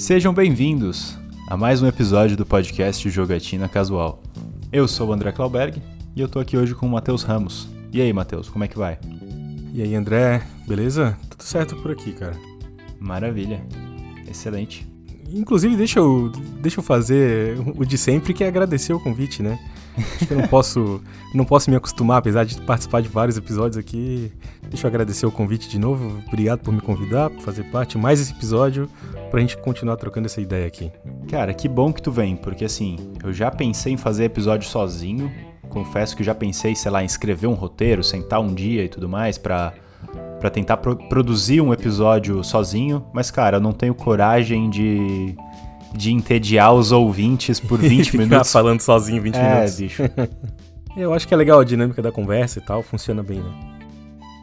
Sejam bem-vindos a mais um episódio do podcast Jogatina Casual. Eu sou o André Klauberg e eu tô aqui hoje com o Matheus Ramos. E aí, Matheus, como é que vai? E aí, André, beleza? Tudo certo por aqui, cara. Maravilha. Excelente. Inclusive, deixa eu, deixa eu fazer o de sempre, que é agradecer o convite, né? Acho que eu não posso, não posso me acostumar, apesar de participar de vários episódios aqui. Deixa eu agradecer o convite de novo. Obrigado por me convidar, por fazer parte mais esse episódio, pra gente continuar trocando essa ideia aqui. Cara, que bom que tu vem, porque assim, eu já pensei em fazer episódio sozinho. Confesso que já pensei, sei lá, em escrever um roteiro, sentar um dia e tudo mais pra, pra tentar pro produzir um episódio sozinho. Mas, cara, eu não tenho coragem de de entediar os ouvintes por 20 minutos. falando sozinho 20 é, minutos. bicho. Eu acho que é legal a dinâmica da conversa e tal, funciona bem, né?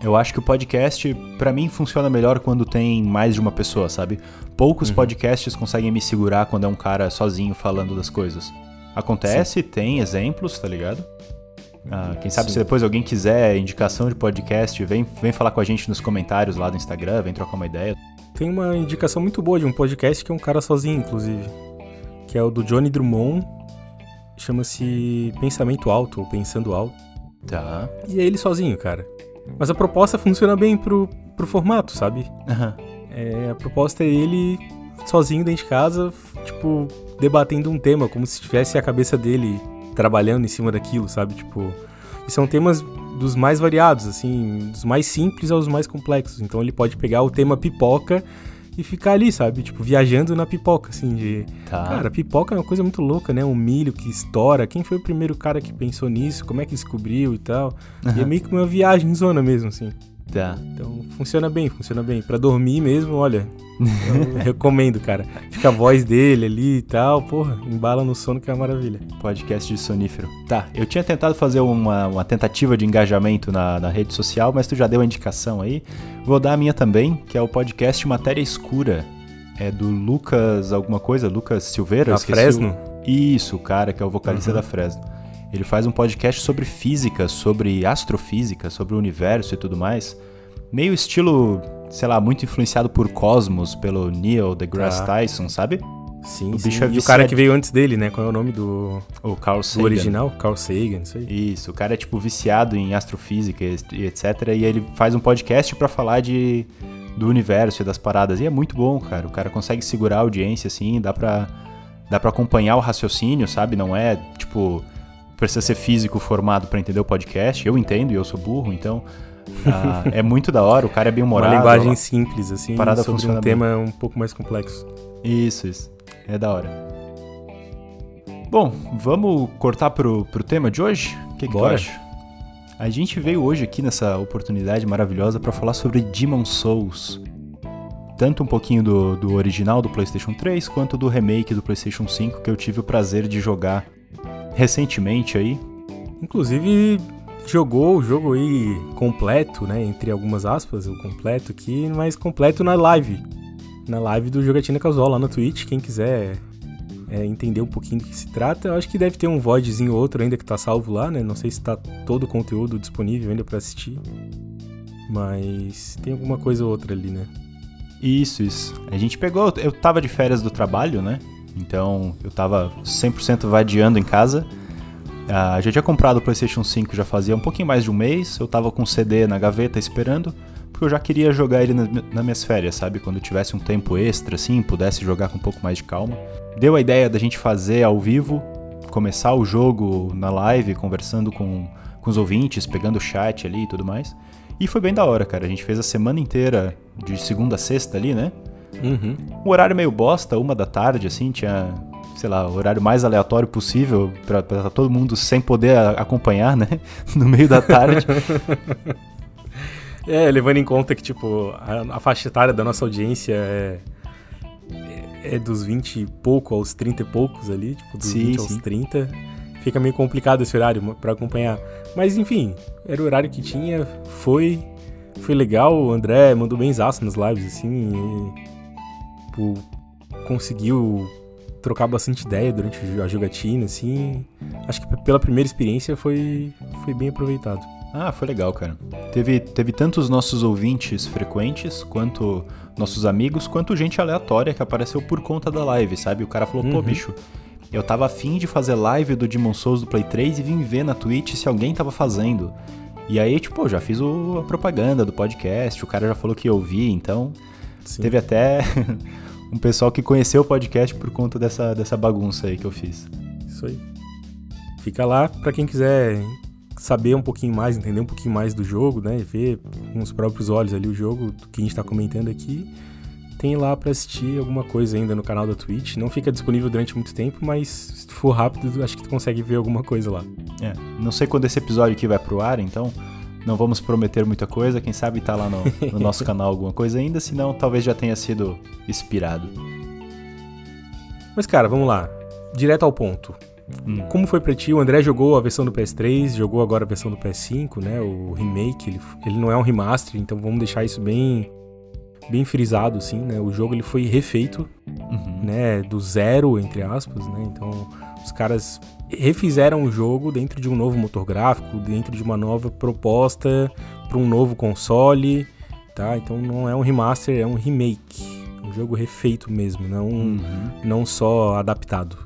Eu acho que o podcast, para mim, funciona melhor quando tem mais de uma pessoa, sabe? Poucos uhum. podcasts conseguem me segurar quando é um cara sozinho falando das coisas. Acontece, Sim. tem exemplos, tá ligado? Ah, quem sabe Sim. se depois alguém quiser indicação de podcast, vem, vem falar com a gente nos comentários lá do Instagram, vem trocar uma ideia. Tem uma indicação muito boa de um podcast que é um cara sozinho, inclusive. Que é o do Johnny Drummond. Chama-se Pensamento Alto, ou Pensando Alto. Tá. E é ele sozinho, cara. Mas a proposta funciona bem pro, pro formato, sabe? Uhum. É, a proposta é ele sozinho dentro de casa, tipo, debatendo um tema, como se tivesse a cabeça dele trabalhando em cima daquilo, sabe? Tipo, e são temas dos mais variados, assim, dos mais simples aos mais complexos. Então ele pode pegar o tema pipoca e ficar ali, sabe? Tipo, viajando na pipoca, assim, de. Tá. Cara, pipoca é uma coisa muito louca, né? Um milho que estoura. Quem foi o primeiro cara que pensou nisso? Como é que descobriu e tal? Uhum. E é meio que uma viagem zona mesmo, assim. Tá. Então funciona bem, funciona bem. Para dormir mesmo, olha, eu recomendo, cara. Fica a voz dele ali e tal, porra, embala no sono que é uma maravilha. Podcast de sonífero. Tá, eu tinha tentado fazer uma, uma tentativa de engajamento na, na rede social, mas tu já deu a indicação aí. Vou dar a minha também, que é o podcast Matéria Escura. É do Lucas alguma coisa, Lucas Silveira? Da Fresno? O... Isso, o cara que é o vocalista uhum. da Fresno. Ele faz um podcast sobre física, sobre astrofísica, sobre o universo e tudo mais. Meio estilo, sei lá, muito influenciado por Cosmos, pelo Neil deGrasse ah. Tyson, sabe? Sim, o sim. É e o cara que veio antes dele, né? Qual é o nome do. O Carl Sagan. Do original? Carl Sagan, isso aí. Isso, o cara é tipo viciado em astrofísica e etc. E ele faz um podcast para falar de do universo e das paradas. E é muito bom, cara. O cara consegue segurar a audiência, assim, dá pra, dá pra acompanhar o raciocínio, sabe? Não é, tipo, precisa ser físico formado para entender o podcast. Eu entendo e eu sou burro, então ah, é muito da hora. O cara é bem humorado. Uma linguagem simples, assim, parada sobre um tema bem. um pouco mais complexo. Isso, isso. É da hora. Bom, vamos cortar pro, pro tema de hoje? O que, que tu acha? A gente veio hoje aqui nessa oportunidade maravilhosa para falar sobre Demon Souls. Tanto um pouquinho do, do original do PlayStation 3 quanto do remake do PlayStation 5 que eu tive o prazer de jogar recentemente aí. Inclusive jogou o jogo aí completo, né? Entre algumas aspas, o completo aqui, mas completo na live. Na live do Jogatina Casual lá no Twitch. Quem quiser é, entender um pouquinho do que se trata, eu acho que deve ter um VODzinho ou outro ainda que tá salvo lá, né? Não sei se tá todo o conteúdo disponível ainda para assistir. Mas tem alguma coisa ou outra ali, né? Isso, isso. A gente pegou. Eu tava de férias do trabalho, né? Então eu tava 100% vadiando em casa. Uh, já tinha comprado o PlayStation 5 já fazia um pouquinho mais de um mês. Eu tava com o CD na gaveta esperando, porque eu já queria jogar ele na, nas minhas férias, sabe? Quando eu tivesse um tempo extra, assim, pudesse jogar com um pouco mais de calma. Deu a ideia da gente fazer ao vivo, começar o jogo na live, conversando com, com os ouvintes, pegando o chat ali e tudo mais. E foi bem da hora, cara. A gente fez a semana inteira, de segunda a sexta ali, né? Uhum. Um horário meio bosta, uma da tarde, assim, tinha, sei lá, o horário mais aleatório possível pra, pra todo mundo sem poder acompanhar, né? No meio da tarde. é, levando em conta que, tipo, a, a faixa etária da nossa audiência é, é, é dos 20 e pouco aos 30 e poucos ali, tipo, dos sim, 20 aos sim. 30. Fica meio complicado esse horário para acompanhar. Mas enfim, era o horário que tinha, foi. Foi legal, o André mandou bem zaço nas lives, assim. E tipo, conseguiu trocar bastante ideia durante a jogatina, assim. Acho que pela primeira experiência foi, foi bem aproveitado. Ah, foi legal, cara. Teve, teve tanto os nossos ouvintes frequentes, quanto nossos amigos, quanto gente aleatória que apareceu por conta da live, sabe? O cara falou, uhum. pô, bicho, eu tava afim de fazer live do Demon Souls do Play 3 e vim ver na Twitch se alguém tava fazendo. E aí, tipo, já fiz o, a propaganda do podcast, o cara já falou que eu ouvi, então Sim. teve até um pessoal que conheceu o podcast por conta dessa, dessa bagunça aí que eu fiz. Isso aí. Fica lá para quem quiser saber um pouquinho mais, entender um pouquinho mais do jogo, né? Ver com os próprios olhos ali o jogo que a gente está comentando aqui. Tem lá para assistir alguma coisa ainda no canal da Twitch. Não fica disponível durante muito tempo, mas se tu for rápido, acho que tu consegue ver alguma coisa lá. É, não sei quando esse episódio aqui vai pro ar, então não vamos prometer muita coisa. Quem sabe tá lá no, no nosso canal alguma coisa ainda, senão talvez já tenha sido inspirado. Mas cara, vamos lá. Direto ao ponto. Hum. Como foi pra ti? O André jogou a versão do PS3, jogou agora a versão do PS5, né? O remake, ele, ele não é um remaster, então vamos deixar isso bem bem frisado, assim, né? O jogo ele foi refeito, uhum. né? Do zero, entre aspas, né? Então, os caras refizeram o jogo dentro de um novo motor gráfico, dentro de uma nova proposta para um novo console, tá? Então, não é um remaster, é um remake. Um jogo refeito mesmo, não, uhum. não só adaptado.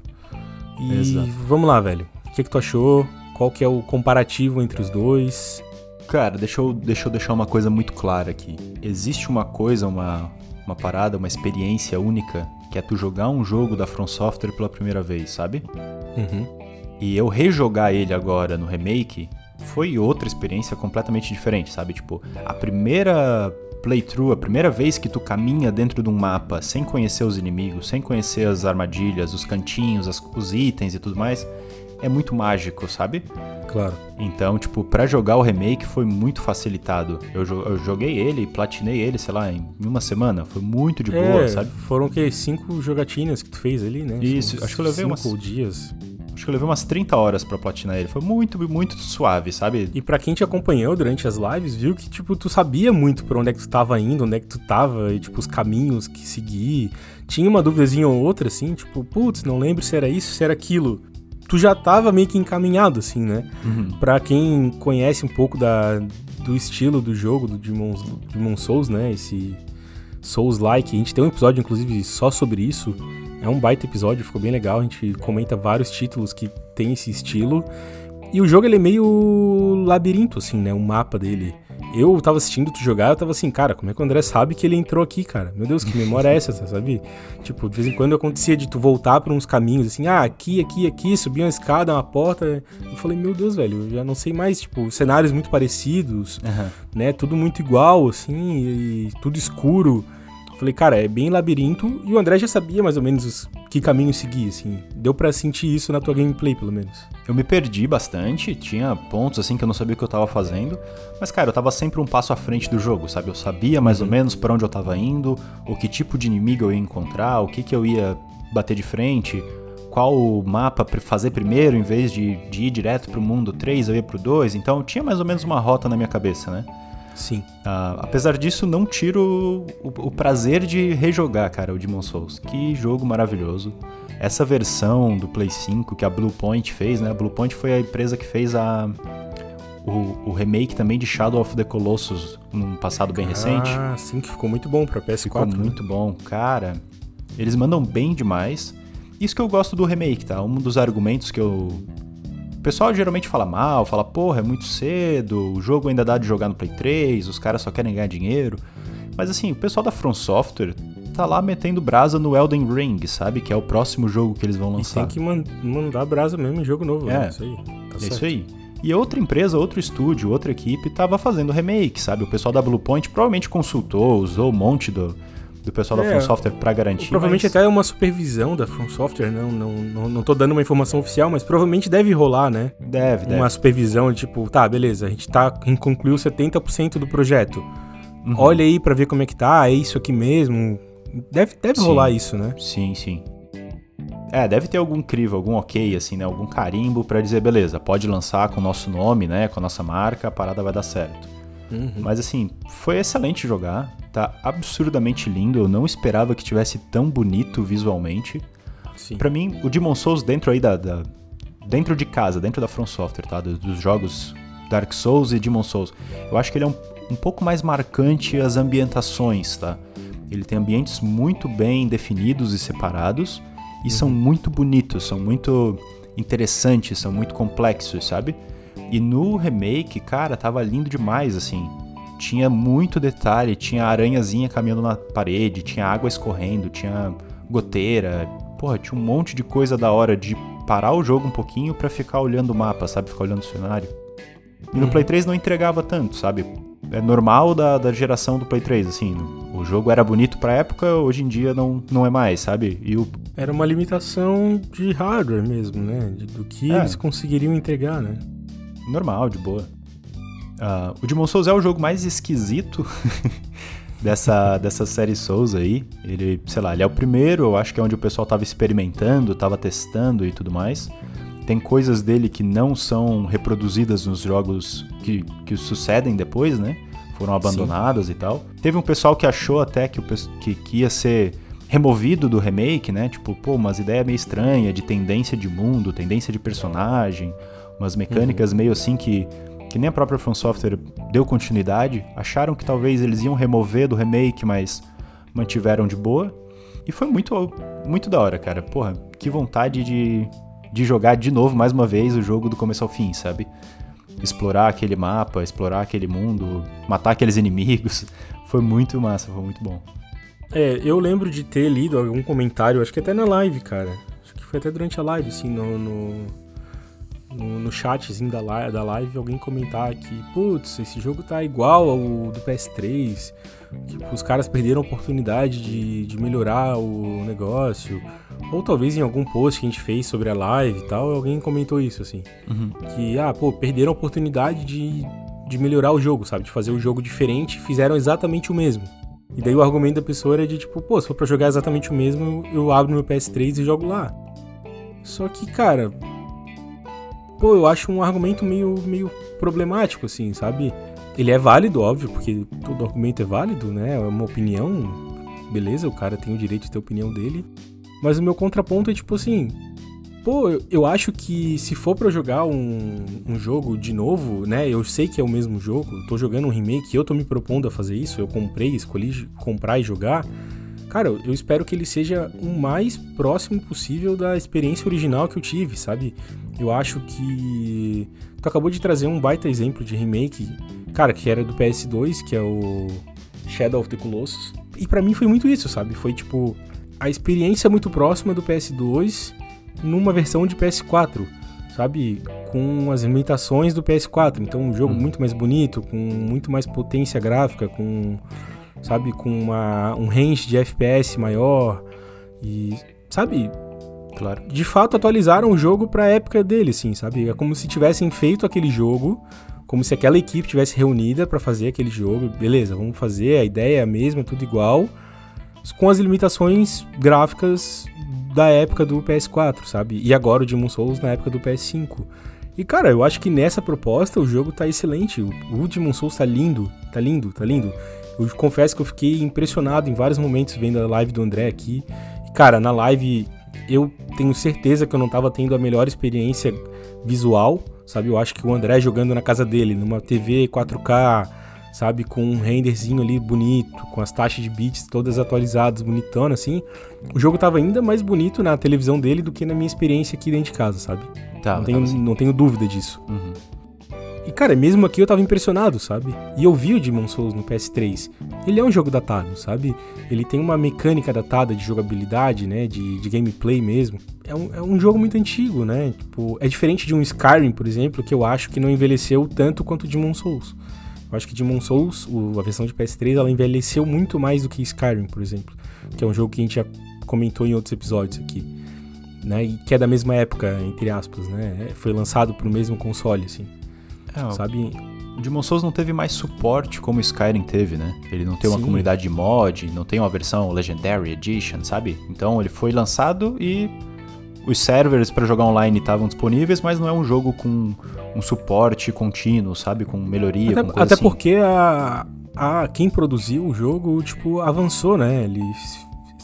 E Exato. vamos lá, velho. O que, que tu achou? Qual que é o comparativo entre os dois? Cara, deixa eu, deixa eu deixar uma coisa muito clara aqui. Existe uma coisa, uma, uma parada, uma experiência única, que é tu jogar um jogo da From Software pela primeira vez, sabe? Uhum. E eu rejogar ele agora no remake foi outra experiência completamente diferente, sabe? Tipo, a primeira playthrough, a primeira vez que tu caminha dentro de um mapa sem conhecer os inimigos, sem conhecer as armadilhas, os cantinhos, as, os itens e tudo mais, é muito mágico, sabe? Claro. Então, tipo, para jogar o remake foi muito facilitado. Eu, eu joguei ele, platinei ele, sei lá, em uma semana. Foi muito de boa, é, sabe? Foram o quê? Cinco jogatinas que tu fez ali, né? Isso, São acho que eu levei cinco umas... dias. Acho que eu levei umas 30 horas para platinar ele. Foi muito, muito suave, sabe? E para quem te acompanhou durante as lives, viu que, tipo, tu sabia muito por onde é que tu tava indo, onde é que tu tava, e, tipo, os caminhos que seguir. Tinha uma dúvidazinha ou outra, assim, tipo, putz, não lembro se era isso, se era aquilo tu já tava meio que encaminhado, assim, né? Uhum. Pra quem conhece um pouco da, do estilo do jogo, do Demon, Demon Souls, né? Esse Souls-like. A gente tem um episódio, inclusive, só sobre isso. É um baita episódio, ficou bem legal. A gente comenta vários títulos que tem esse estilo. E o jogo, ele é meio labirinto, assim, né? O mapa dele eu tava assistindo tu jogar, eu tava assim, cara, como é que o André sabe que ele entrou aqui, cara? Meu Deus, que memória é essa, sabe? Tipo, de vez em quando acontecia de tu voltar por uns caminhos, assim, ah, aqui, aqui, aqui, subir uma escada, uma porta. Eu falei, meu Deus, velho, eu já não sei mais, tipo, cenários muito parecidos, uhum. né? Tudo muito igual, assim, e tudo escuro. Falei, cara, é bem labirinto. E o André já sabia mais ou menos que caminho seguir, assim. Deu para sentir isso na tua gameplay, pelo menos. Eu me perdi bastante, tinha pontos assim que eu não sabia o que eu tava fazendo. Mas, cara, eu tava sempre um passo à frente do jogo, sabe? Eu sabia mais uhum. ou menos para onde eu tava indo, o que tipo de inimigo eu ia encontrar, o que, que eu ia bater de frente, qual mapa fazer primeiro em vez de, de ir direto pro mundo 3, eu ia pro 2. Então tinha mais ou menos uma rota na minha cabeça, né? Sim. Uh, apesar disso, não tiro o, o, prazer de rejogar, cara, o Demon Souls. Que jogo maravilhoso. Essa versão do Play 5 que a Bluepoint fez, né? A Bluepoint foi a empresa que fez a, o, o, remake também de Shadow of the Colossus num passado bem recente. Ah, sim, que ficou muito bom pra PS4. Ficou né? muito bom. Cara, eles mandam bem demais. Isso que eu gosto do remake, tá? Um dos argumentos que eu o pessoal geralmente fala mal, fala, porra, é muito cedo, o jogo ainda dá de jogar no Play 3, os caras só querem ganhar dinheiro. Mas assim, o pessoal da From Software tá lá metendo brasa no Elden Ring, sabe? Que é o próximo jogo que eles vão lançar. E tem que man mandar brasa mesmo em jogo novo, né? é, né? Isso aí. Tá é certo. isso aí. E outra empresa, outro estúdio, outra equipe tava fazendo remake, sabe? O pessoal da Bluepoint provavelmente consultou, usou um monte do, do pessoal é, da From Software para garantir. Provavelmente mas... até uma supervisão da From Software, não, não, não, não tô dando uma informação oficial, mas provavelmente deve rolar, né? Deve, Uma deve. supervisão, tipo, tá, beleza, a gente tá, concluiu 70% do projeto. Uhum. Olha aí para ver como é que tá, é isso aqui mesmo. Deve, deve rolar isso, né? Sim, sim. É, deve ter algum crivo, algum ok, assim, né? Algum carimbo para dizer, beleza, pode lançar com o nosso nome, né? Com a nossa marca, a parada vai dar certo. Uhum. Mas assim, foi excelente jogar. Tá absurdamente lindo. Eu não esperava que tivesse tão bonito visualmente. Pra mim, o Demon Souls dentro aí da, da, Dentro de casa, dentro da From Software, tá? Dos, dos jogos Dark Souls e Demon Souls. Eu acho que ele é um, um pouco mais marcante as ambientações, tá? Ele tem ambientes muito bem definidos e separados e uhum. são muito bonitos, são muito interessantes, são muito complexos, sabe? E no remake, cara, tava lindo demais, assim. Tinha muito detalhe, tinha aranhazinha caminhando na parede, tinha água escorrendo, tinha goteira. Porra, tinha um monte de coisa da hora de parar o jogo um pouquinho para ficar olhando o mapa, sabe? Ficar olhando o cenário. E no uhum. Play 3 não entregava tanto, sabe? É normal da, da geração do Play 3, assim. O jogo era bonito pra época, hoje em dia não, não é mais, sabe? E o... Era uma limitação de hardware mesmo, né? Do que é. eles conseguiriam entregar, né? Normal, de boa. Uh, o Demon Souls é o jogo mais esquisito dessa, dessa série Souls aí. Ele, sei lá, ele é o primeiro, eu acho que é onde o pessoal tava experimentando, tava testando e tudo mais. Tem coisas dele que não são reproduzidas nos jogos que, que sucedem depois, né? Foram abandonadas Sim. e tal. Teve um pessoal que achou até que, o, que, que ia ser removido do remake, né? Tipo, pô, umas ideias meio estranhas de tendência de mundo, tendência de personagem, umas mecânicas uhum. meio assim que que nem a própria From Software deu continuidade, acharam que talvez eles iam remover do remake, mas mantiveram de boa. E foi muito, muito da hora, cara. Porra, que vontade de, de jogar de novo, mais uma vez, o jogo do começo ao fim, sabe? Explorar aquele mapa, explorar aquele mundo, matar aqueles inimigos. Foi muito massa, foi muito bom. É, eu lembro de ter lido algum comentário, acho que até na live, cara. Acho que foi até durante a live, assim, no, no no, no chatzinho da live, da live alguém comentar que, putz, esse jogo tá igual ao do PS3, tipo, os caras perderam a oportunidade de, de melhorar o negócio. Ou talvez em algum post que a gente fez sobre a live e tal, alguém comentou isso, assim. Uhum. Que, ah, pô, perderam a oportunidade de, de melhorar o jogo, sabe? De fazer o jogo diferente, fizeram exatamente o mesmo. E daí o argumento da pessoa era de tipo, pô, se for pra jogar exatamente o mesmo, eu abro meu PS3 e jogo lá. Só que, cara, pô, eu acho um argumento meio, meio problemático, assim, sabe? Ele é válido, óbvio, porque todo argumento é válido, né? É uma opinião, beleza, o cara tem o direito de ter a opinião dele. Mas o meu contraponto é tipo assim, pô, eu acho que se for para jogar um, um jogo de novo, né? Eu sei que é o mesmo jogo, tô jogando um remake, eu tô me propondo a fazer isso, eu comprei, escolhi comprar e jogar. Cara, eu espero que ele seja o mais próximo possível da experiência original que eu tive, sabe? Eu acho que. Tu acabou de trazer um baita exemplo de remake, cara, que era do PS2, que é o Shadow of the Colossus. E para mim foi muito isso, sabe? Foi tipo a experiência muito próxima do PS2 numa versão de PS4, sabe? Com as limitações do PS4. Então, um jogo hum. muito mais bonito, com muito mais potência gráfica, com sabe? Com uma, um range de FPS maior e, sabe? Claro. De fato, atualizaram o jogo pra época dele, assim, sabe? É como se tivessem feito aquele jogo, como se aquela equipe tivesse reunida para fazer aquele jogo. Beleza, vamos fazer, a ideia é a mesma, tudo igual, com as limitações gráficas da época do PS4, sabe? E agora o Demon Souls na época do PS5. E cara, eu acho que nessa proposta o jogo tá excelente. O Demon Souls tá lindo, tá lindo, tá lindo. Eu confesso que eu fiquei impressionado em vários momentos vendo a live do André aqui. Cara, na live eu tenho certeza que eu não estava tendo a melhor experiência visual, sabe? Eu acho que o André jogando na casa dele, numa TV 4K, sabe? Com um renderzinho ali bonito, com as taxas de bits todas atualizadas, bonitona, assim. O jogo tava ainda mais bonito na televisão dele do que na minha experiência aqui dentro de casa, sabe? Tá, não, tenho, assim. não tenho dúvida disso. Uhum. E cara, mesmo aqui eu tava impressionado, sabe? E eu vi o Demon Souls no PS3. Ele é um jogo datado, sabe? Ele tem uma mecânica datada de jogabilidade, né? De, de gameplay mesmo. É um, é um jogo muito antigo, né? Tipo, é diferente de um Skyrim, por exemplo, que eu acho que não envelheceu tanto quanto o Demon Souls. Eu acho que Demon Souls, a versão de PS3, ela envelheceu muito mais do que Skyrim, por exemplo. Que é um jogo que a gente já comentou em outros episódios aqui. Né? E que é da mesma época, entre aspas, né? É, foi lançado pro mesmo console, assim. É, sabe? O Demon Souls não teve mais suporte como o Skyrim teve, né? Ele não tem uma Sim. comunidade de mod, não tem uma versão Legendary Edition, sabe? Então ele foi lançado e os servers para jogar online estavam disponíveis, mas não é um jogo com um suporte contínuo, sabe? Com melhoria, até, com até assim. porque a, a quem produziu o jogo, tipo, avançou, né? Ele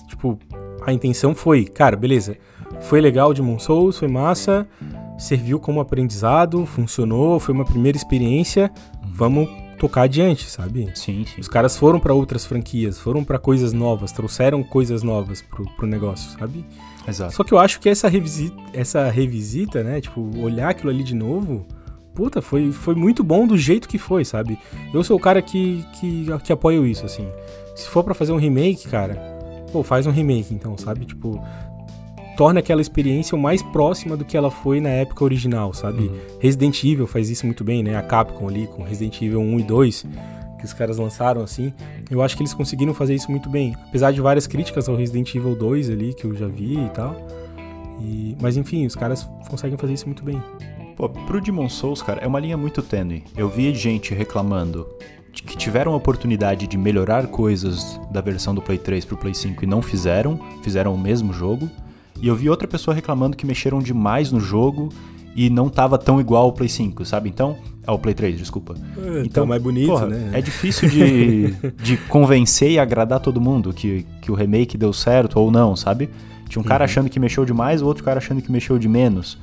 tipo, a intenção foi, cara, beleza. Foi legal Demon Souls, foi massa serviu como aprendizado, funcionou, foi uma primeira experiência, uhum. vamos tocar adiante, sabe? Sim, sim. Os caras foram para outras franquias, foram para coisas novas, trouxeram coisas novas pro, pro negócio, sabe? Exato. Só que eu acho que essa revisita, essa revisita, né, tipo, olhar aquilo ali de novo, puta, foi, foi muito bom do jeito que foi, sabe? Eu sou o cara que, que, que apoio isso, assim. Se for para fazer um remake, cara, pô, faz um remake então, sabe? Tipo, torna aquela experiência o mais próxima do que ela foi na época original, sabe? Uhum. Resident Evil faz isso muito bem, né? A Capcom ali com Resident Evil 1 e 2, que os caras lançaram assim. Eu acho que eles conseguiram fazer isso muito bem. Apesar de várias críticas ao Resident Evil 2 ali, que eu já vi e tal. E... Mas enfim, os caras conseguem fazer isso muito bem. Pô, pro Demon Souls, cara, é uma linha muito tênue. Eu vi gente reclamando que tiveram a oportunidade de melhorar coisas da versão do Play 3 pro Play 5 e não fizeram, fizeram o mesmo jogo. E eu vi outra pessoa reclamando que mexeram demais no jogo e não tava tão igual ao Play 5, sabe? Então. Ao Play 3, desculpa. É, então, tá mais bonito, porra, né? É difícil de, de convencer e agradar todo mundo que, que o remake deu certo ou não, sabe? Tinha um cara uhum. achando que mexeu demais, o outro cara achando que mexeu de menos.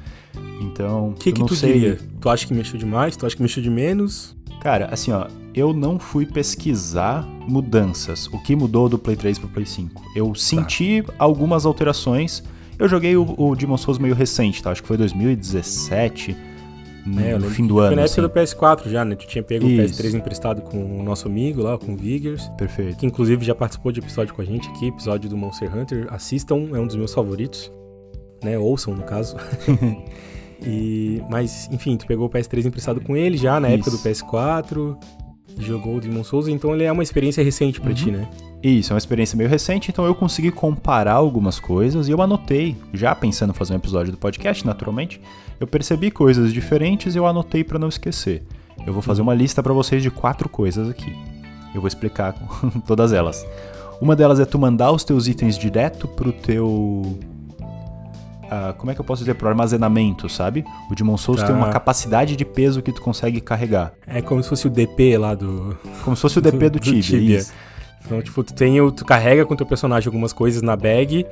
Então. O que, que tu sei... diria? Tu acha que mexeu demais? Tu acha que mexeu de menos? Cara, assim, ó, eu não fui pesquisar mudanças, o que mudou do Play 3 pro Play 5. Eu senti tá. algumas alterações eu joguei o, o Demon Souls meio recente, tá? Acho que foi 2017. É, no fim do ano. Foi na época assim. do PS4 já, né? Tu tinha pego Isso. o PS3 emprestado com o nosso amigo lá, com o Vigors. Perfeito. Que inclusive já participou de episódio com a gente aqui, episódio do Monster Hunter. Assistam, é um dos meus favoritos. Né? Ouçam, no caso. e, mas, enfim, tu pegou o PS3 emprestado com ele já na Isso. época do PS4 jogou o Demon Souls, então ele é uma experiência recente para uhum. ti, né? Isso, é uma experiência meio recente, então eu consegui comparar algumas coisas e eu anotei, já pensando em fazer um episódio do podcast, naturalmente, eu percebi coisas diferentes e eu anotei para não esquecer. Eu vou fazer uma lista para vocês de quatro coisas aqui. Eu vou explicar todas elas. Uma delas é tu mandar os teus itens direto pro teu Uh, como é que eu posso dizer, pro armazenamento, sabe? O Demon Souls tá. tem uma capacidade de peso que tu consegue carregar. É como se fosse o DP lá do... Como se fosse o DP do, do Tibia, Tibia. Então, tipo, tu, tem o, tu carrega com o teu personagem algumas coisas na bag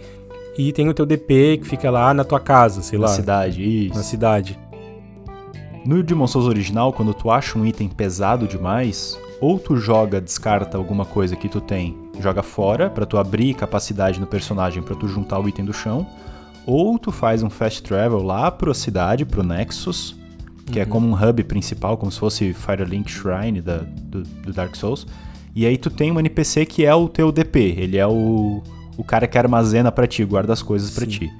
e tem o teu DP que fica lá na tua casa, sei na lá. Na cidade, isso. Na cidade. No Demon Souls original, quando tu acha um item pesado demais, ou tu joga, descarta alguma coisa que tu tem, joga fora para tu abrir capacidade no personagem para tu juntar o item do chão, ou tu faz um fast travel lá pra cidade, pro Nexus, que é uhum. é como um hub principal, como se fosse Firelink Shrine da, do, do, Dark Souls. E aí tu tem um NPC que é o teu DP, ele é o, o cara que armazena para ti, guarda as coisas para ti.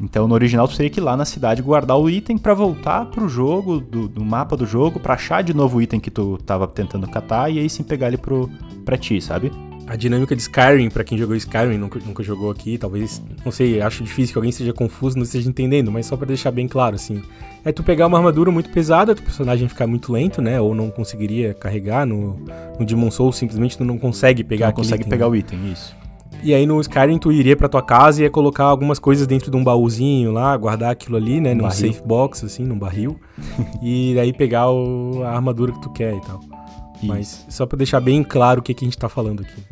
Então no original tu teria que ir lá na cidade guardar o item para voltar pro jogo, do, do, mapa do jogo, pra achar de novo o item que tu tava tentando catar e aí sim pegar ele pro, pra ti, sabe? A dinâmica de Skyrim, para quem jogou Skyrim, nunca, nunca jogou aqui, talvez, não sei, acho difícil que alguém esteja confuso, não esteja entendendo, mas só para deixar bem claro, assim, é tu pegar uma armadura muito pesada, o personagem ficar muito lento, né, ou não conseguiria carregar no, no Demon Souls, simplesmente tu não consegue pegar Não consegue item, pegar né? o item, isso. E aí no Skyrim tu iria pra tua casa e ia colocar algumas coisas dentro de um baúzinho lá, guardar aquilo ali, né, um num barril. safe box, assim, num barril, e aí pegar o, a armadura que tu quer e tal. Isso. Mas só pra deixar bem claro o que, que a gente tá falando aqui.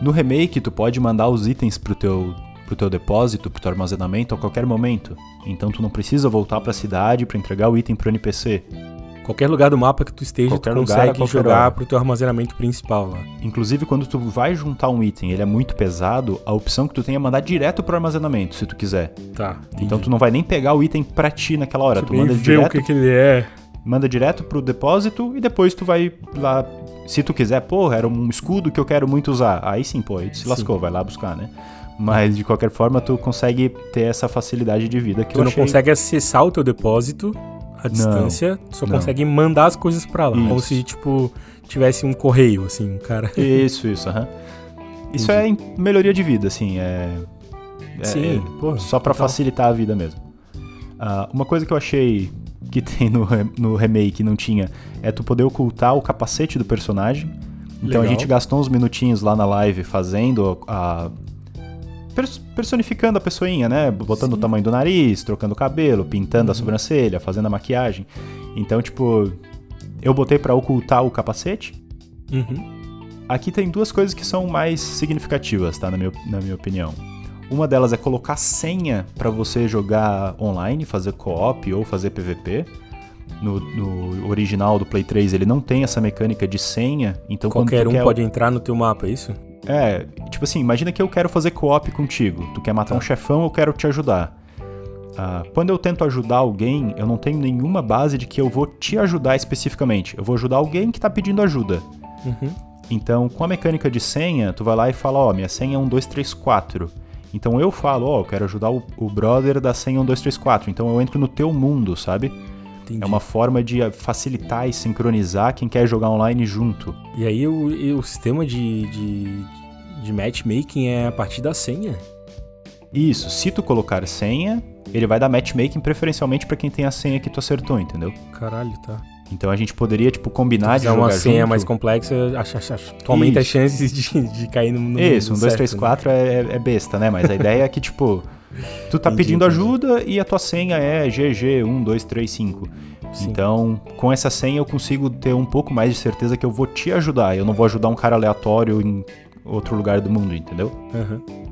No remake, tu pode mandar os itens pro teu, pro teu depósito, pro teu armazenamento a qualquer momento. Então tu não precisa voltar para a cidade para entregar o item pro NPC. Qualquer lugar do mapa que tu esteja, qualquer tu consegue lugar, jogar hora. pro teu armazenamento principal lá. Inclusive, quando tu vai juntar um item, ele é muito pesado, a opção que tu tem é mandar direto pro armazenamento, se tu quiser. Tá. Entendi. Então tu não vai nem pegar o item pra ti naquela hora, tu, tu manda direto. o que, que ele é. Manda direto pro depósito e depois tu vai lá se tu quiser, pô, era um escudo que eu quero muito usar. Aí sim, pô, aí tu se sim. lascou, vai lá buscar, né? Mas de qualquer forma, tu consegue ter essa facilidade de vida que tu eu não achei... consegue acessar o teu depósito à distância, tu só não. consegue mandar as coisas para lá. Isso. Como se, tipo, tivesse um correio, assim, cara. Isso, isso, aham. Isso é melhoria de vida, assim, é. é Sim, é pô, só para facilitar a vida mesmo. Uh, uma coisa que eu achei que tem no, no remake não tinha é tu poder ocultar o capacete do personagem. Então Legal. a gente gastou uns minutinhos lá na live fazendo a. personificando a pessoinha, né? Botando Sim. o tamanho do nariz, trocando o cabelo, pintando uhum. a sobrancelha, fazendo a maquiagem. Então, tipo, eu botei para ocultar o capacete. Uhum. Aqui tem duas coisas que são mais significativas, tá? Na minha, na minha opinião. Uma delas é colocar senha para você jogar online, fazer co-op ou fazer PVP. No, no, original do Play 3 ele não tem essa mecânica de senha, então qualquer um quer... pode entrar no teu mapa, é isso? É, tipo assim, imagina que eu quero fazer co-op contigo. Tu quer matar tá. um chefão, eu quero te ajudar. Ah, quando eu tento ajudar alguém, eu não tenho nenhuma base de que eu vou te ajudar especificamente. Eu vou ajudar alguém que tá pedindo ajuda. Uhum. Então, com a mecânica de senha, tu vai lá e fala, ó, oh, minha senha é 1234. Então eu falo, ó, oh, eu quero ajudar o, o brother da senha 1234. Então eu entro no teu mundo, sabe? Entendi. É uma forma de facilitar e sincronizar quem quer jogar online junto. E aí o, o sistema de, de, de matchmaking é a partir da senha? Isso, se tu colocar senha, ele vai dar matchmaking preferencialmente para quem tem a senha que tu acertou, entendeu? Caralho, tá. Então a gente poderia, tipo, combinar de jogar uma senha junto. mais complexa, acho, acho, acho, tu aumenta as chances de, de cair no, no Isso, um 2, 3, 4 é, é besta, né? Mas a ideia é que, tipo, tu tá entendi, pedindo entendi. ajuda e a tua senha é GG 1, 2, 3, 5. Então, com essa senha eu consigo ter um pouco mais de certeza que eu vou te ajudar. Eu não vou ajudar um cara aleatório em outro lugar do mundo, entendeu? Uhum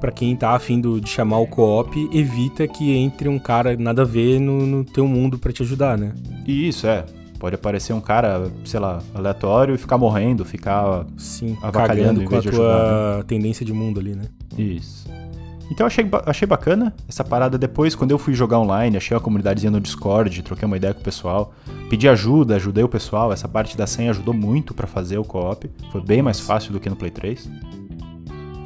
para quem tá afim de chamar o co-op, evita que entre um cara nada a ver no, no teu mundo para te ajudar, né? Isso, é. Pode aparecer um cara, sei lá, aleatório e ficar morrendo, ficar Sim, avacalhando em vez com a tua ajudar, né? tendência de mundo ali, né? Isso. Então achei, achei bacana essa parada depois, quando eu fui jogar online, achei a comunidadezinha no Discord, troquei uma ideia com o pessoal, pedi ajuda, ajudei o pessoal, essa parte da senha ajudou muito para fazer o co-op, foi bem mais fácil do que no Play 3.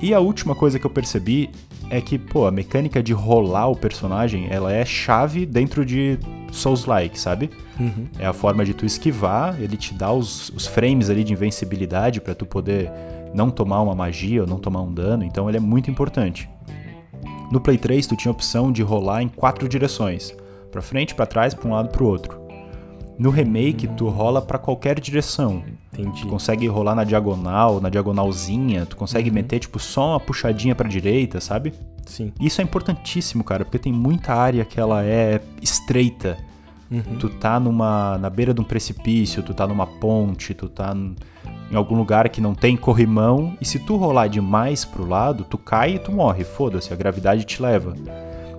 E a última coisa que eu percebi é que, pô, a mecânica de rolar o personagem, ela é chave dentro de Souls-like, sabe? Uhum. É a forma de tu esquivar, ele te dá os, os frames ali de invencibilidade para tu poder não tomar uma magia ou não tomar um dano, então ele é muito importante. No Play 3 tu tinha a opção de rolar em quatro direções, para frente, para trás, para um lado, para o outro. No remake, tu rola para qualquer direção. Entendi. Tu consegue rolar na diagonal, na diagonalzinha, tu consegue uhum. meter, tipo, só uma puxadinha pra direita, sabe? Sim. Isso é importantíssimo, cara, porque tem muita área que ela é estreita. Uhum. Tu tá numa, na beira de um precipício, tu tá numa ponte, tu tá em algum lugar que não tem corrimão, e se tu rolar demais pro lado, tu cai e tu morre, foda-se, a gravidade te leva.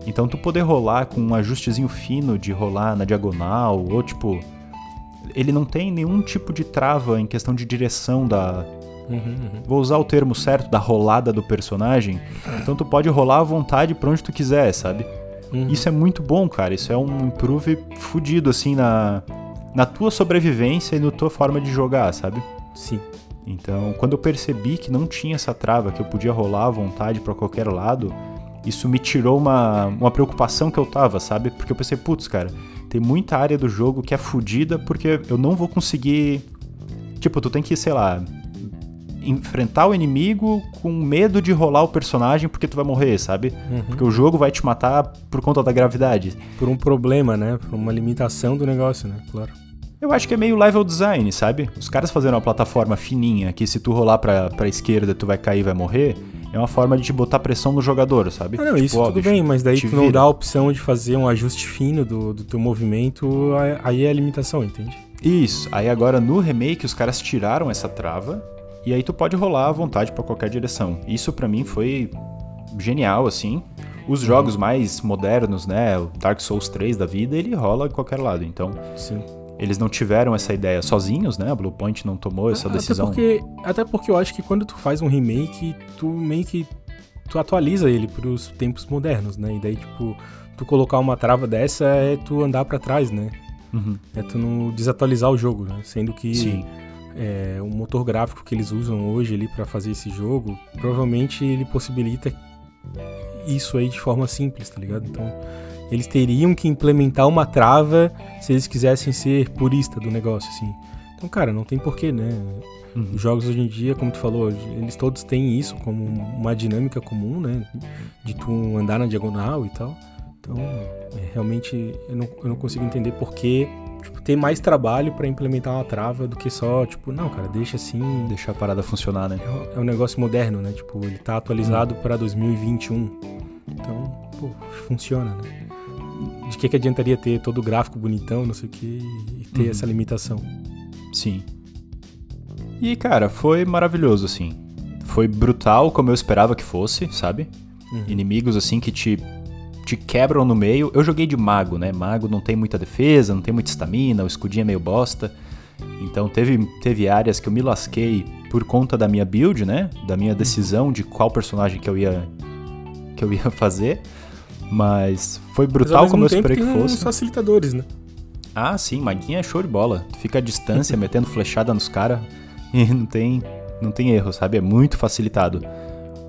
Então tu poder rolar com um ajustezinho fino de rolar na diagonal, ou tipo. Ele não tem nenhum tipo de trava em questão de direção da. Uhum, uhum. Vou usar o termo certo da rolada do personagem. Então tu pode rolar à vontade pra onde tu quiser, sabe? Uhum. Isso é muito bom, cara. Isso é um improve fudido, assim, na, na tua sobrevivência e na tua forma de jogar, sabe? Sim. Então, quando eu percebi que não tinha essa trava, que eu podia rolar à vontade para qualquer lado, isso me tirou uma, uma preocupação que eu tava, sabe? Porque eu pensei, putz, cara, tem muita área do jogo que é fodida porque eu não vou conseguir. Tipo, tu tem que, sei lá, enfrentar o inimigo com medo de rolar o personagem porque tu vai morrer, sabe? Uhum. Porque o jogo vai te matar por conta da gravidade. Por um problema, né? Por uma limitação do negócio, né? Claro. Eu acho que é meio level design, sabe? Os caras fazendo uma plataforma fininha que se tu rolar pra, pra esquerda tu vai cair e vai morrer é uma forma de te botar pressão no jogador, sabe? Ah, não, tipo, isso ó, tudo bicho, bem, mas daí tu não dá a opção de fazer um ajuste fino do, do teu movimento, aí é a limitação, entende? Isso. Aí agora no remake os caras tiraram essa trava e aí tu pode rolar à vontade para qualquer direção. Isso para mim foi genial, assim. Os uhum. jogos mais modernos, né, o Dark Souls 3 da vida, ele rola em qualquer lado. Então, Sim. Eles não tiveram essa ideia sozinhos, né? A Bluepoint não tomou essa decisão. Até porque, até porque eu acho que quando tu faz um remake, tu meio que tu atualiza ele para os tempos modernos, né? E daí, tipo, tu colocar uma trava dessa é tu andar para trás, né? Uhum. É tu não desatualizar o jogo, né? Sendo que é, o motor gráfico que eles usam hoje ali para fazer esse jogo, provavelmente ele possibilita isso aí de forma simples, tá ligado? Então, eles teriam que implementar uma trava se eles quisessem ser purista do negócio, assim. Então, cara, não tem porquê, né? Uhum. Os jogos hoje em dia, como tu falou, eles todos têm isso como uma dinâmica comum, né? De tu andar na diagonal e tal. Então, é, realmente, eu não, eu não consigo entender por que tipo, ter mais trabalho para implementar uma trava do que só, tipo, não, cara, deixa assim. Deixar a parada funcionar, né? É, um negócio moderno, né? Tipo, ele tá atualizado uhum. para 2021. Então, pô, funciona, né? De que, que adiantaria ter todo o gráfico bonitão, não sei o que, e ter uhum. essa limitação. Sim. E, cara, foi maravilhoso, assim. Foi brutal como eu esperava que fosse, sabe? Uhum. Inimigos assim que te, te quebram no meio. Eu joguei de mago, né? Mago não tem muita defesa, não tem muita estamina, o escudinho é meio bosta. Então teve, teve áreas que eu me lasquei por conta da minha build, né? Da minha decisão de qual personagem que eu ia que eu ia fazer. Mas foi brutal Mas, como eu esperei que fosse. facilitadores, né? Ah, sim, Maguinha é show de bola. Tu fica à distância, metendo flechada nos caras e não tem, não tem erro, sabe? É muito facilitado.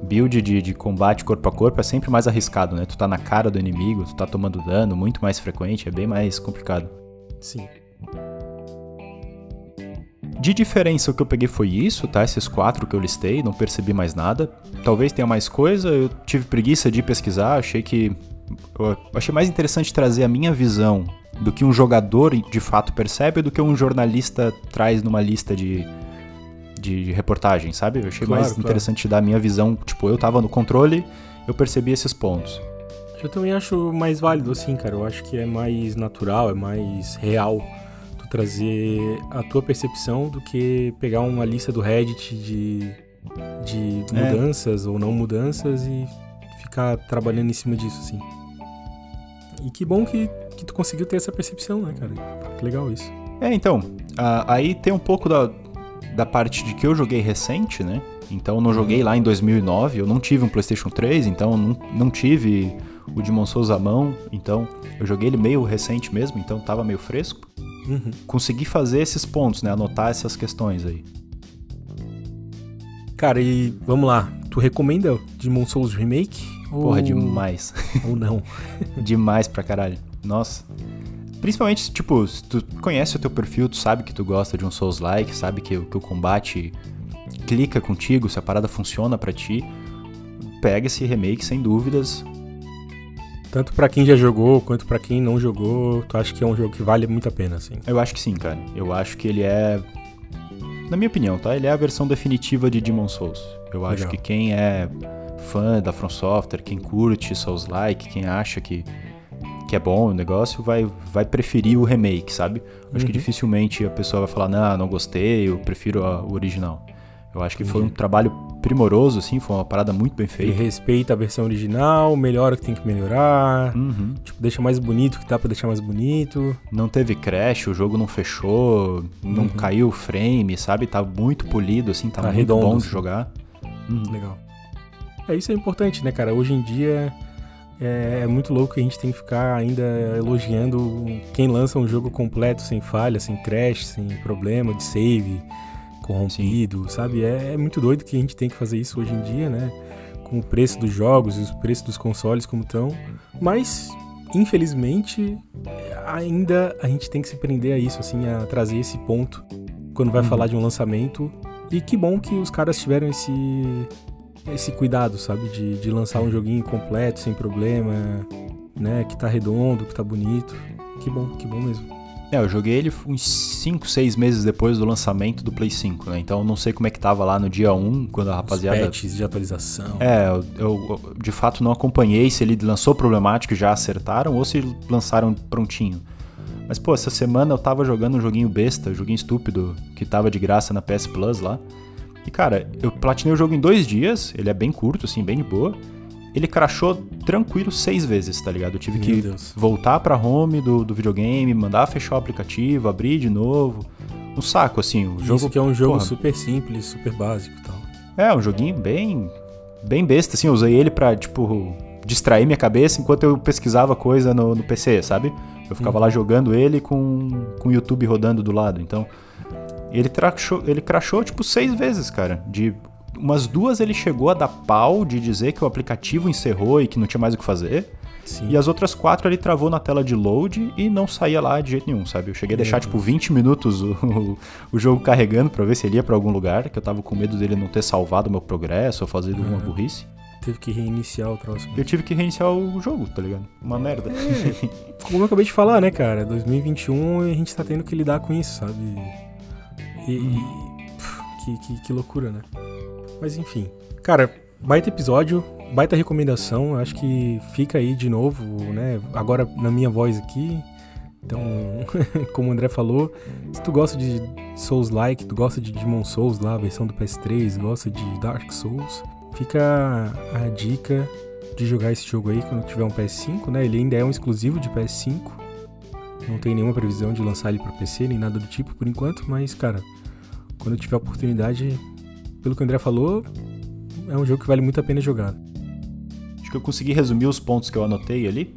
Build de, de combate corpo a corpo é sempre mais arriscado, né? Tu tá na cara do inimigo, tu tá tomando dano, muito mais frequente, é bem mais complicado. Sim. De diferença, o que eu peguei foi isso, tá? Esses quatro que eu listei, não percebi mais nada. Talvez tenha mais coisa, eu tive preguiça de pesquisar, achei que. Achei mais interessante trazer a minha visão do que um jogador de fato percebe do que um jornalista traz numa lista de, de reportagem, sabe? Eu achei claro, mais claro. interessante dar a minha visão. Tipo, eu tava no controle, eu percebi esses pontos. Eu também acho mais válido, assim, cara. Eu acho que é mais natural, é mais real trazer a tua percepção do que pegar uma lista do Reddit de, de é. mudanças ou não mudanças e ficar trabalhando em cima disso, assim. E que bom que, que tu conseguiu ter essa percepção, né, cara? Que legal isso. É, então, aí tem um pouco da, da parte de que eu joguei recente, né? Então eu não joguei lá em 2009, eu não tive um PlayStation 3, então não, não tive o Demon Souls à mão, então eu joguei ele meio recente mesmo, então tava meio fresco. Uhum. Conseguir fazer esses pontos, né? Anotar essas questões aí. Cara, e vamos lá. Tu recomenda Demon Souls Remake? Porra, ou... demais. Ou não? demais pra caralho. Nossa. Principalmente, tipo, se tu conhece o teu perfil, tu sabe que tu gosta de um Souls-like, sabe que, que o combate clica contigo, se a parada funciona para ti, pega esse remake sem dúvidas, tanto para quem já jogou quanto para quem não jogou, tu acha que é um jogo que vale muito a pena, assim? Eu acho que sim, cara. Eu acho que ele é. Na minha opinião, tá? Ele é a versão definitiva de Demon Souls. Eu Legal. acho que quem é fã da From Software, quem curte Souls-like, quem acha que, que é bom o negócio, vai, vai preferir o remake, sabe? Acho uhum. que dificilmente a pessoa vai falar, não, não gostei, eu prefiro o original. Eu acho que foi um trabalho primoroso, assim, foi uma parada muito bem feita. Ele respeita a versão original, melhora o que tem que melhorar, uhum. tipo, deixa mais bonito o que dá pra deixar mais bonito. Não teve crash, o jogo não fechou, não uhum. caiu o frame, sabe? Tá muito polido, assim, tá, tá muito redondo, bom de assim. jogar. Uhum. Legal. É, isso é importante, né, cara? Hoje em dia é, é muito louco que a gente tem que ficar ainda elogiando quem lança um jogo completo, sem falha, sem crash, sem problema de save corrompido, Sim. sabe? É, é, muito doido que a gente tem que fazer isso hoje em dia, né? Com o preço dos jogos e os preços dos consoles como estão. Mas, infelizmente, ainda a gente tem que se prender a isso, assim, a trazer esse ponto quando vai uhum. falar de um lançamento. E que bom que os caras tiveram esse, esse cuidado, sabe? De, de lançar um joguinho completo, sem problema, né? Que tá redondo, que tá bonito. Que bom, que bom mesmo. É, eu joguei ele uns 5, 6 meses depois do lançamento do Play 5, né? Então eu não sei como é que tava lá no dia 1, quando a rapaziada. Os patches de atualização. É, eu, eu, de fato não acompanhei se ele lançou problemático e já acertaram ou se lançaram prontinho. Mas, pô, essa semana eu tava jogando um joguinho besta, um joguinho estúpido, que tava de graça na PS Plus lá. E, cara, eu platinei o jogo em dois dias, ele é bem curto, assim, bem de boa ele crashou tranquilo seis vezes, tá ligado? Eu tive Meu que Deus. voltar pra home do, do videogame, mandar fechar o aplicativo, abrir de novo. Um saco, assim. O jogo, que é um jogo porra, super simples, super básico e tal. É, um joguinho bem, bem besta, assim. Eu usei ele pra, tipo, distrair minha cabeça enquanto eu pesquisava coisa no, no PC, sabe? Eu ficava hum. lá jogando ele com, com o YouTube rodando do lado. Então, ele crashou, ele crashou, tipo, seis vezes, cara. De umas duas ele chegou a dar pau de dizer que o aplicativo encerrou e que não tinha mais o que fazer. Sim. E as outras quatro ele travou na tela de load e não saía lá de jeito nenhum, sabe? Eu cheguei a deixar, tipo, 20 minutos o, o, o jogo carregando para ver se ele ia pra algum lugar, que eu tava com medo dele não ter salvado meu progresso ou fazer alguma burrice. Teve que reiniciar o troço. Eu tive que reiniciar o jogo, tá ligado? Uma merda. É, como eu acabei de falar, né, cara? 2021 a gente tá tendo que lidar com isso, sabe? E, e pff, que, que, que loucura, né? Mas enfim. Cara, baita episódio, baita recomendação. Acho que fica aí de novo, né? Agora na minha voz aqui. Então, como o André falou, se tu gosta de Souls-like, tu gosta de Demon Souls lá, a versão do PS3, gosta de Dark Souls, fica a dica de jogar esse jogo aí quando tiver um PS5, né? Ele ainda é um exclusivo de PS5. Não tem nenhuma previsão de lançar ele para PC, nem nada do tipo por enquanto, mas, cara, quando tiver oportunidade, pelo que o André falou, é um jogo que vale muito a pena jogar. Acho que eu consegui resumir os pontos que eu anotei ali.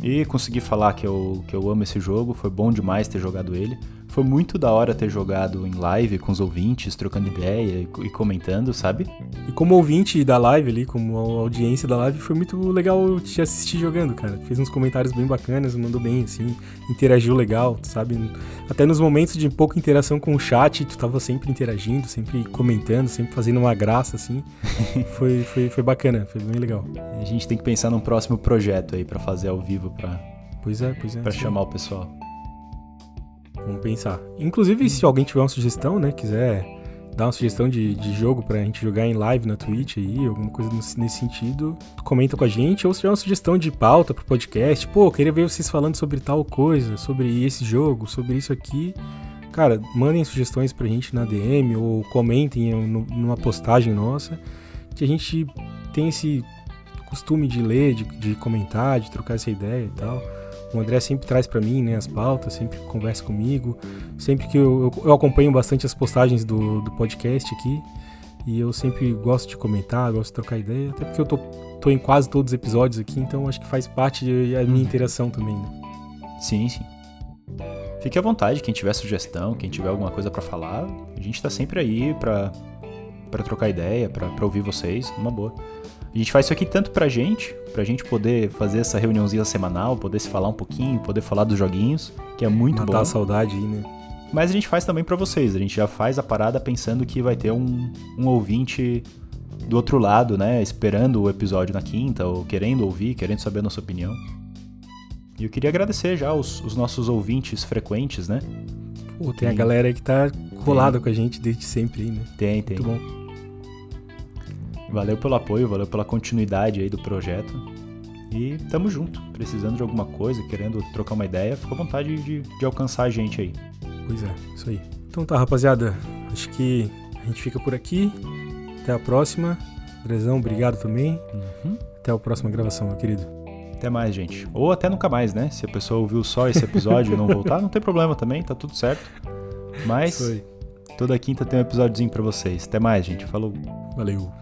E consegui falar que eu, que eu amo esse jogo, foi bom demais ter jogado ele. Foi muito da hora ter jogado em live com os ouvintes, trocando ideia e, comentando, sabe? E como ouvinte da live ali, como audiência da live, foi muito legal te assistir jogando, cara. Fez uns comentários bem bacanas, mandou bem, assim, interagiu legal, sabe? Até nos momentos de pouca interação com o chat, tu tava sempre interagindo, sempre comentando, sempre fazendo uma graça, assim. foi, foi, foi bacana, foi bem legal. A gente tem que pensar num próximo projeto aí para fazer ao vivo, pra, pois é, pois é, pra chamar o pessoal. Vamos pensar. Inclusive, se alguém tiver uma sugestão, né, quiser dar uma sugestão de, de jogo pra gente jogar em live na Twitch aí, alguma coisa nesse sentido, comenta com a gente. Ou se tiver uma sugestão de pauta pro podcast, pô, queria ver vocês falando sobre tal coisa, sobre esse jogo, sobre isso aqui. Cara, mandem sugestões pra gente na DM ou comentem numa postagem nossa, que a gente tem esse costume de ler, de, de comentar, de trocar essa ideia e tal. O André sempre traz para mim né, as pautas, sempre conversa comigo. Sempre que eu, eu, eu acompanho bastante as postagens do, do podcast aqui. E eu sempre gosto de comentar, gosto de trocar ideia. Até porque eu tô, tô em quase todos os episódios aqui, então acho que faz parte da minha uhum. interação também. Né? Sim, sim. Fique à vontade, quem tiver sugestão, quem tiver alguma coisa para falar, a gente tá sempre aí pra, pra trocar ideia, pra, pra ouvir vocês, numa boa. A gente faz isso aqui tanto pra gente, pra gente poder fazer essa reuniãozinha semanal, poder se falar um pouquinho, poder falar dos joguinhos, que é muito Matar bom. a saudade aí, né? Mas a gente faz também para vocês, a gente já faz a parada pensando que vai ter um, um ouvinte do outro lado, né? Esperando o episódio na quinta, ou querendo ouvir, querendo saber a nossa opinião. E eu queria agradecer já os, os nossos ouvintes frequentes, né? Pô, tem, tem a galera aí que tá colada com a gente desde sempre né? Tem, tem. Muito bom. Valeu pelo apoio, valeu pela continuidade aí do projeto. E tamo junto. Precisando de alguma coisa, querendo trocar uma ideia, fica à vontade de, de alcançar a gente aí. Pois é, isso aí. Então tá, rapaziada. Acho que a gente fica por aqui. Até a próxima. Drezão, obrigado também. Uhum. Até a próxima gravação, meu querido. Até mais, gente. Ou até nunca mais, né? Se a pessoa ouviu só esse episódio e não voltar, não tem problema também, tá tudo certo. Mas toda quinta tem um episódiozinho pra vocês. Até mais, gente. Falou. Valeu.